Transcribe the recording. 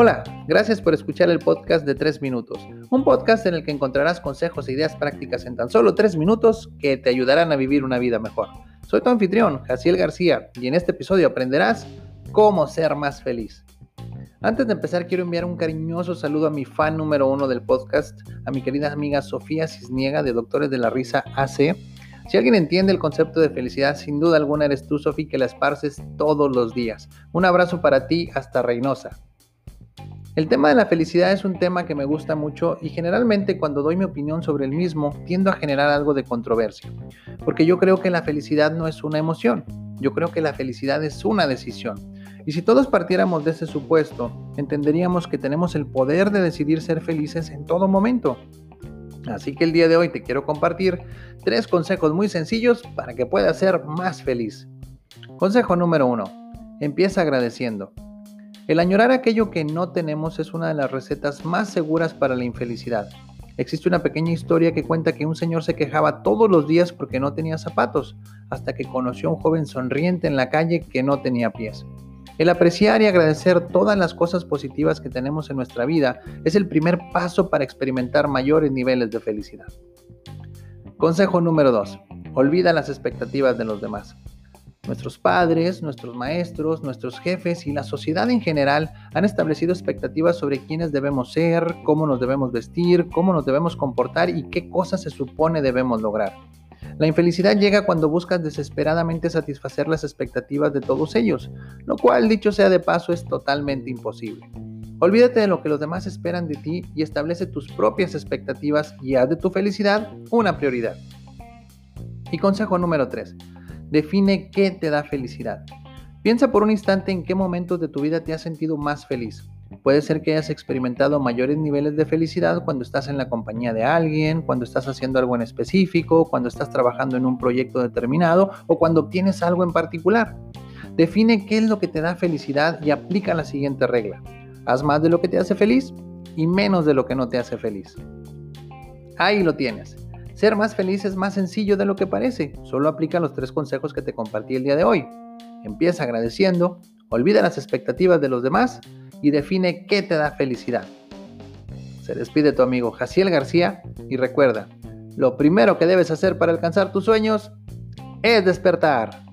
Hola, gracias por escuchar el podcast de 3 minutos, un podcast en el que encontrarás consejos e ideas prácticas en tan solo 3 minutos que te ayudarán a vivir una vida mejor. Soy tu anfitrión, Jaciel García, y en este episodio aprenderás cómo ser más feliz. Antes de empezar, quiero enviar un cariñoso saludo a mi fan número uno del podcast, a mi querida amiga Sofía Cisniega de Doctores de la Risa AC. Si alguien entiende el concepto de felicidad, sin duda alguna eres tú, Sofía, que la esparces todos los días. Un abrazo para ti hasta Reynosa. El tema de la felicidad es un tema que me gusta mucho y generalmente cuando doy mi opinión sobre el mismo tiendo a generar algo de controversia, porque yo creo que la felicidad no es una emoción, yo creo que la felicidad es una decisión. Y si todos partiéramos de ese supuesto, entenderíamos que tenemos el poder de decidir ser felices en todo momento. Así que el día de hoy te quiero compartir tres consejos muy sencillos para que puedas ser más feliz. Consejo número uno, empieza agradeciendo. El añorar aquello que no tenemos es una de las recetas más seguras para la infelicidad. Existe una pequeña historia que cuenta que un señor se quejaba todos los días porque no tenía zapatos, hasta que conoció a un joven sonriente en la calle que no tenía pies. El apreciar y agradecer todas las cosas positivas que tenemos en nuestra vida es el primer paso para experimentar mayores niveles de felicidad. Consejo número 2. Olvida las expectativas de los demás. Nuestros padres, nuestros maestros, nuestros jefes y la sociedad en general han establecido expectativas sobre quiénes debemos ser, cómo nos debemos vestir, cómo nos debemos comportar y qué cosas se supone debemos lograr. La infelicidad llega cuando buscas desesperadamente satisfacer las expectativas de todos ellos, lo cual, dicho sea de paso, es totalmente imposible. Olvídate de lo que los demás esperan de ti y establece tus propias expectativas y haz de tu felicidad una prioridad. Y consejo número 3. Define qué te da felicidad. Piensa por un instante en qué momentos de tu vida te has sentido más feliz. Puede ser que hayas experimentado mayores niveles de felicidad cuando estás en la compañía de alguien, cuando estás haciendo algo en específico, cuando estás trabajando en un proyecto determinado o cuando obtienes algo en particular. Define qué es lo que te da felicidad y aplica la siguiente regla. Haz más de lo que te hace feliz y menos de lo que no te hace feliz. Ahí lo tienes. Ser más feliz es más sencillo de lo que parece. Solo aplica los tres consejos que te compartí el día de hoy. Empieza agradeciendo, olvida las expectativas de los demás y define qué te da felicidad. Se despide tu amigo Jaciel García y recuerda, lo primero que debes hacer para alcanzar tus sueños es despertar.